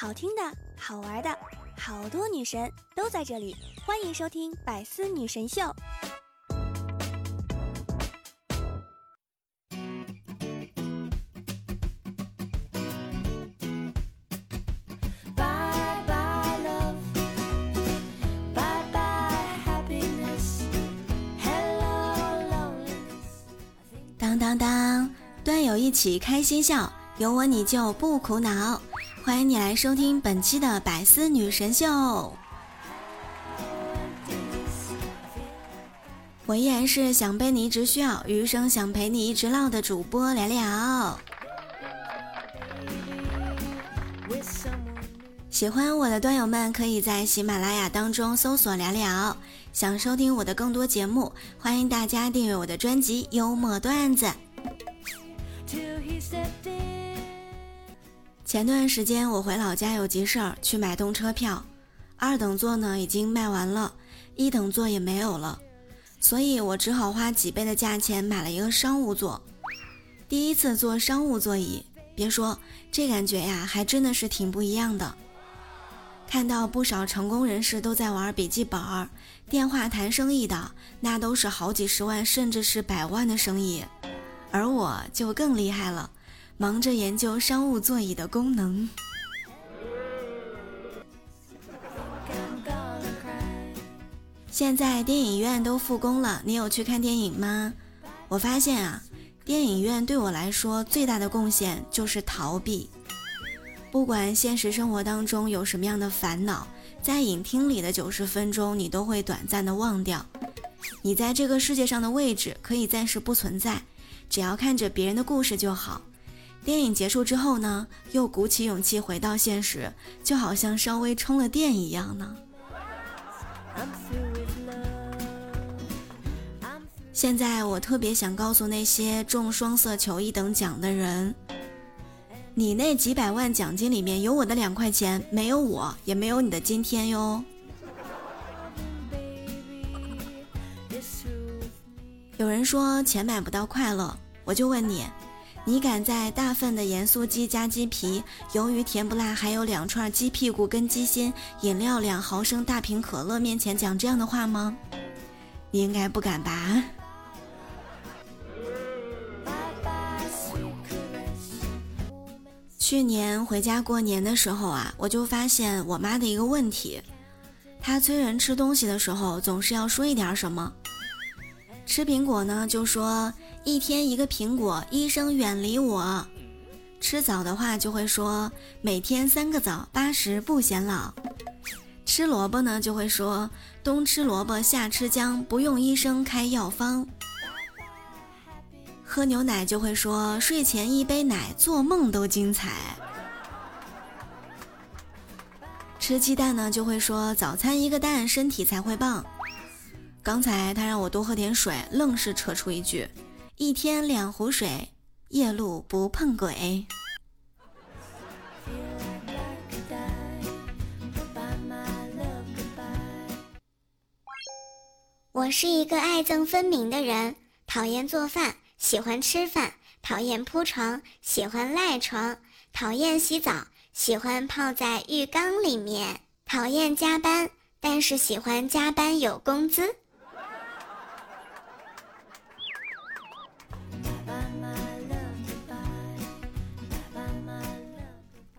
好听的、好玩的，好多女神都在这里，欢迎收听《百思女神秀》。当当当，段友一起开心笑，有我你就不苦恼。欢迎你来收听本期的百思女神秀。我依然是想被你一直需要，余生想陪你一直唠的主播聊聊。喜欢我的段友们可以在喜马拉雅当中搜索聊聊。想收听我的更多节目，欢迎大家订阅我的专辑《幽默段子》。前段时间我回老家有急事儿，去买动车票，二等座呢已经卖完了，一等座也没有了，所以我只好花几倍的价钱买了一个商务座。第一次坐商务座椅，别说这感觉呀，还真的是挺不一样的。看到不少成功人士都在玩笔记本、电话谈生意的，那都是好几十万甚至是百万的生意，而我就更厉害了。忙着研究商务座椅的功能。现在电影院都复工了，你有去看电影吗？我发现啊，电影院对我来说最大的贡献就是逃避。不管现实生活当中有什么样的烦恼，在影厅里的九十分钟，你都会短暂的忘掉。你在这个世界上的位置可以暂时不存在，只要看着别人的故事就好。电影结束之后呢，又鼓起勇气回到现实，就好像稍微充了电一样呢。现在我特别想告诉那些中双色球一等奖的人，你那几百万奖金里面有我的两块钱，没有我也没有你的今天哟。有人说钱买不到快乐，我就问你。你敢在大份的盐酥鸡加鸡皮、鱿鱼甜不辣，还有两串鸡屁股跟鸡心、饮料两毫升大瓶可乐面前讲这样的话吗？你应该不敢吧？去年回家过年的时候啊，我就发现我妈的一个问题，她催人吃东西的时候总是要说一点什么。吃苹果呢，就说。一天一个苹果，医生远离我。吃枣的话就会说每天三个枣，八十不显老。吃萝卜呢就会说冬吃萝卜夏吃姜，不用医生开药方。喝牛奶就会说睡前一杯奶，做梦都精彩。吃鸡蛋呢就会说早餐一个蛋，身体才会棒。刚才他让我多喝点水，愣是扯出一句。一天两壶水，夜路不碰鬼。我是一个爱憎分明的人，讨厌做饭，喜欢吃饭；讨厌铺床，喜欢赖床；讨厌洗澡，喜欢泡在浴缸里面；讨厌加班，但是喜欢加班有工资。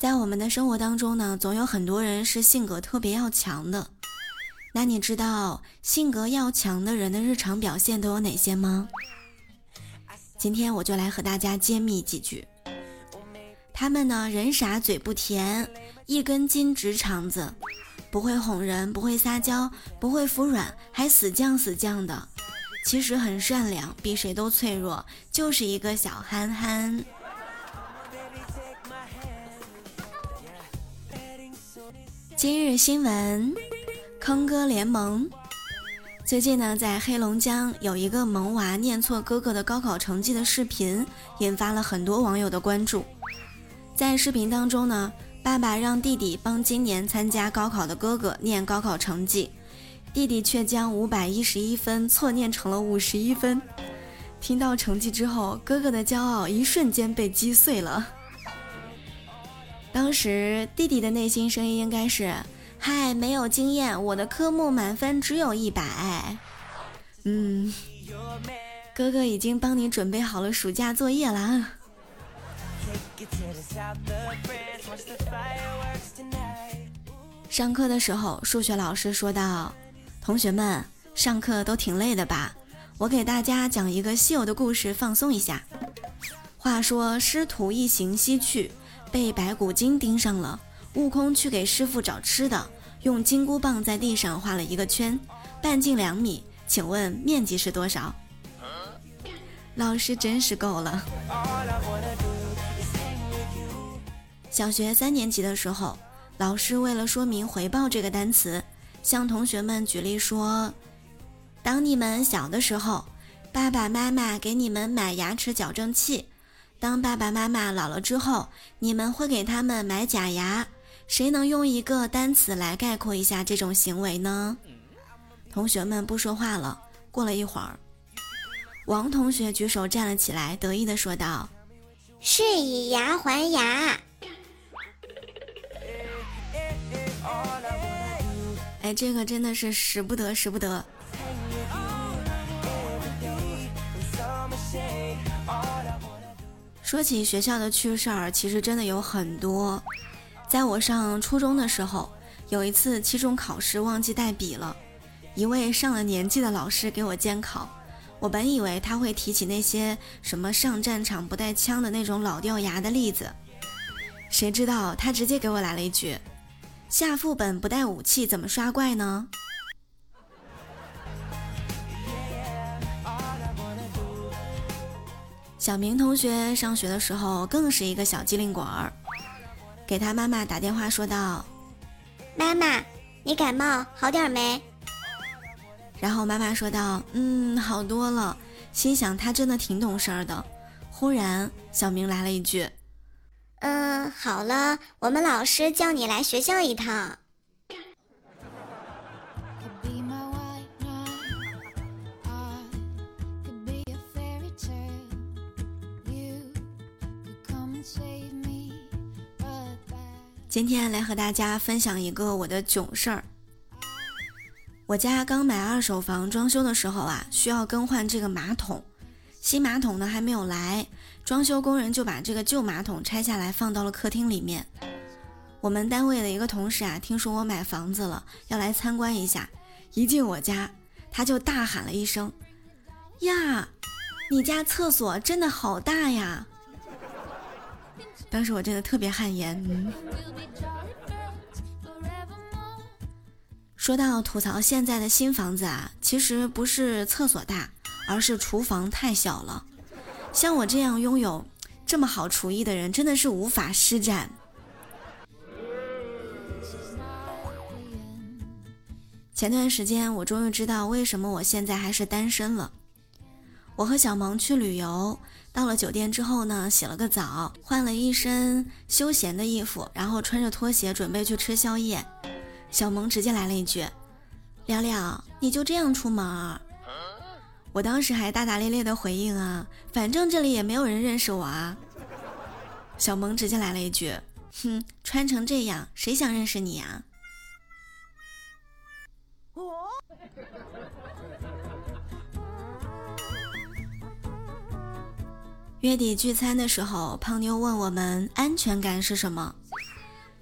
在我们的生活当中呢，总有很多人是性格特别要强的。那你知道性格要强的人的日常表现都有哪些吗？今天我就来和大家揭秘几句。他们呢，人傻嘴不甜，一根筋直肠子，不会哄人，不会撒娇，不会服软，还死犟死犟的。其实很善良，比谁都脆弱，就是一个小憨憨。今日新闻，坑哥联盟。最近呢，在黑龙江有一个萌娃念错哥哥的高考成绩的视频，引发了很多网友的关注。在视频当中呢，爸爸让弟弟帮今年参加高考的哥哥念高考成绩，弟弟却将五百一十一分错念成了五十一分。听到成绩之后，哥哥的骄傲一瞬间被击碎了。当时弟弟的内心声音应该是：“嗨，没有经验，我的科目满分只有一百。”嗯，哥哥已经帮你准备好了暑假作业啦。上课的时候，数学老师说道：“同学们，上课都挺累的吧？我给大家讲一个稀有的故事，放松一下。”话说师徒一行西去，被白骨精盯上了。悟空去给师傅找吃的，用金箍棒在地上画了一个圈，半径两米。请问面积是多少？老师真是够了。小学三年级的时候，老师为了说明“回报”这个单词，向同学们举例说：当你们小的时候，爸爸妈妈给你们买牙齿矫正器。当爸爸妈妈老了之后，你们会给他们买假牙。谁能用一个单词来概括一下这种行为呢？同学们不说话了。过了一会儿，王同学举手站了起来，得意地说道：“是以牙还牙。”哎，这个真的是使不得，使不得。说起学校的趣事儿，其实真的有很多。在我上初中的时候，有一次期中考试忘记带笔了，一位上了年纪的老师给我监考。我本以为他会提起那些什么上战场不带枪的那种老掉牙的例子，谁知道他直接给我来了一句：“下副本不带武器怎么刷怪呢？”小明同学上学的时候更是一个小机灵鬼儿，给他妈妈打电话说道：“妈妈，你感冒好点没？”然后妈妈说道：“嗯，好多了。”心想他真的挺懂事儿的。忽然，小明来了一句：“嗯，好了，我们老师叫你来学校一趟。”今天来和大家分享一个我的囧事儿。我家刚买二手房装修的时候啊，需要更换这个马桶，新马桶呢还没有来，装修工人就把这个旧马桶拆下来放到了客厅里面。我们单位的一个同事啊，听说我买房子了，要来参观一下，一进我家，他就大喊了一声：“呀，你家厕所真的好大呀！”当时我真的特别汗颜。说到吐槽现在的新房子啊，其实不是厕所大，而是厨房太小了。像我这样拥有这么好厨艺的人，真的是无法施展。前段时间，我终于知道为什么我现在还是单身了。我和小萌去旅游。到了酒店之后呢，洗了个澡，换了一身休闲的衣服，然后穿着拖鞋准备去吃宵夜。小萌直接来了一句：“聊聊，你就这样出门？”我当时还大大咧咧的回应啊，反正这里也没有人认识我啊。小萌直接来了一句：“哼，穿成这样，谁想认识你呀？”月底聚餐的时候，胖妞问我们安全感是什么？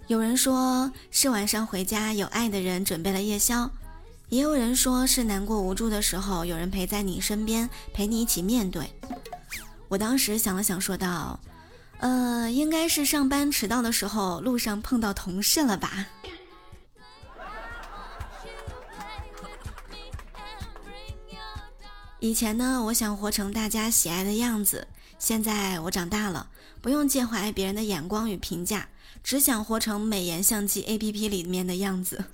有人说是晚上回家有爱的人准备了夜宵，也有人说是难过无助的时候有人陪在你身边，陪你一起面对。我当时想了想，说道：“呃，应该是上班迟到的时候路上碰到同事了吧。”以前呢，我想活成大家喜爱的样子。现在我长大了，不用介怀别人的眼光与评价，只想活成美颜相机 APP 里面的样子。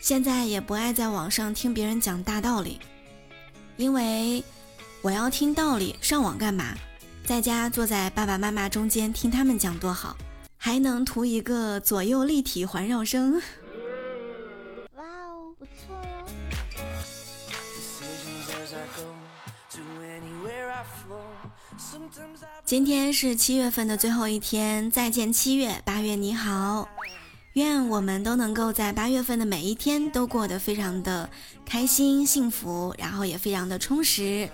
现在也不爱在网上听别人讲大道理，因为我要听道理，上网干嘛？在家坐在爸爸妈妈中间听他们讲多好，还能图一个左右立体环绕声。今天是七月份的最后一天，再见七月，八月你好。愿我们都能够在八月份的每一天都过得非常的开心、幸福，然后也非常的充实。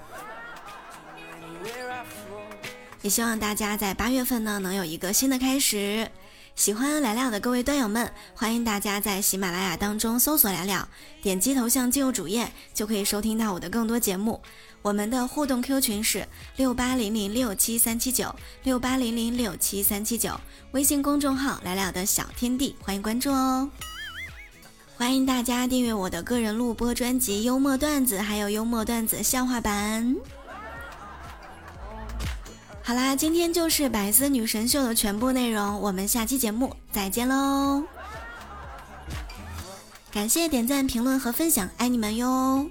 也希望大家在八月份呢能有一个新的开始。喜欢聊聊的各位段友们，欢迎大家在喜马拉雅当中搜索聊聊，点击头像进入主页就可以收听到我的更多节目。我们的互动 Q 群是六八零零六七三七九六八零零六七三七九，微信公众号来了的小天地，欢迎关注哦。欢迎大家订阅我的个人录播专辑《幽默段子》，还有幽默段子笑话版。好啦，今天就是百思女神秀的全部内容，我们下期节目再见喽！感谢点赞、评论和分享，爱你们哟！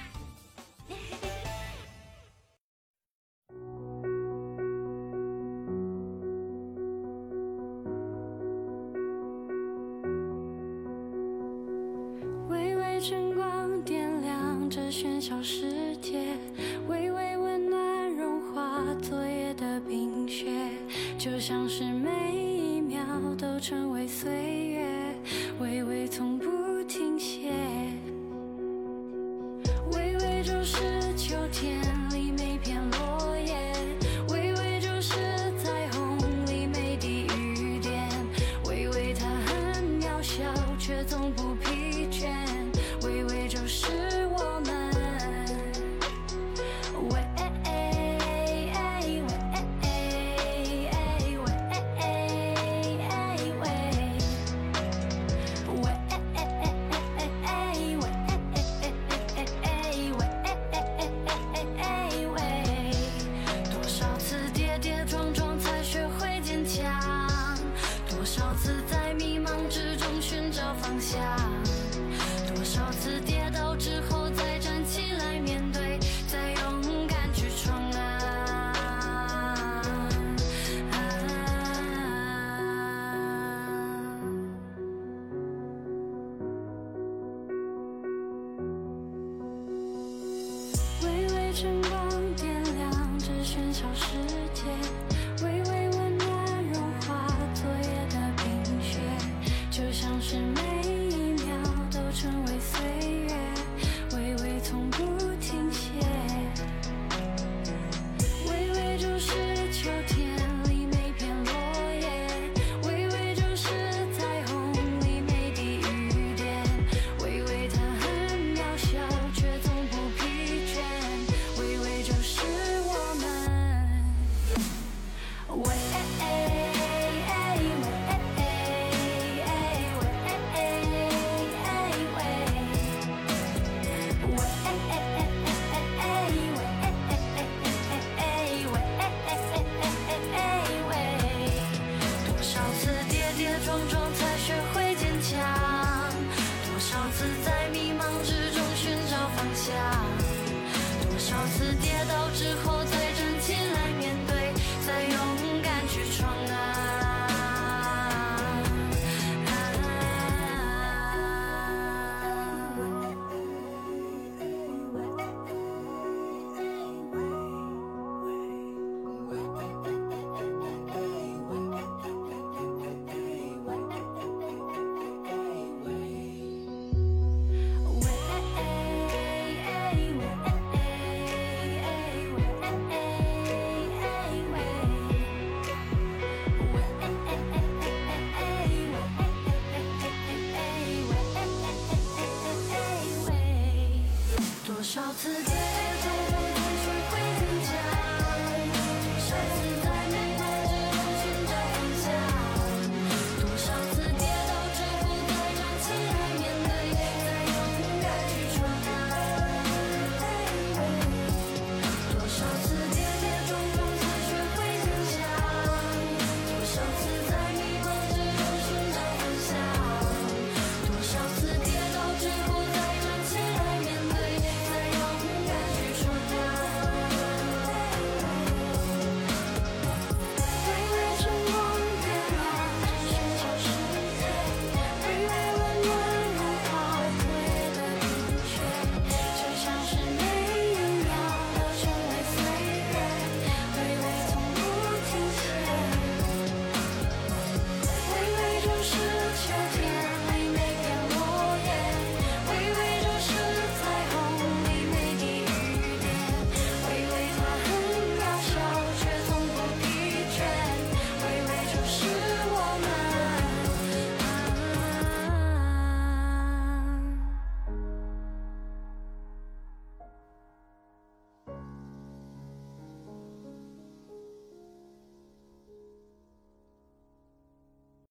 小世界微微温暖融化昨夜的冰雪，就像是每一秒都成为岁月，微微从不停歇，微微就是秋天里每片落叶，微微就是彩虹里每滴雨点，微微它很渺小，却从不。少自在。是每一秒都成为碎。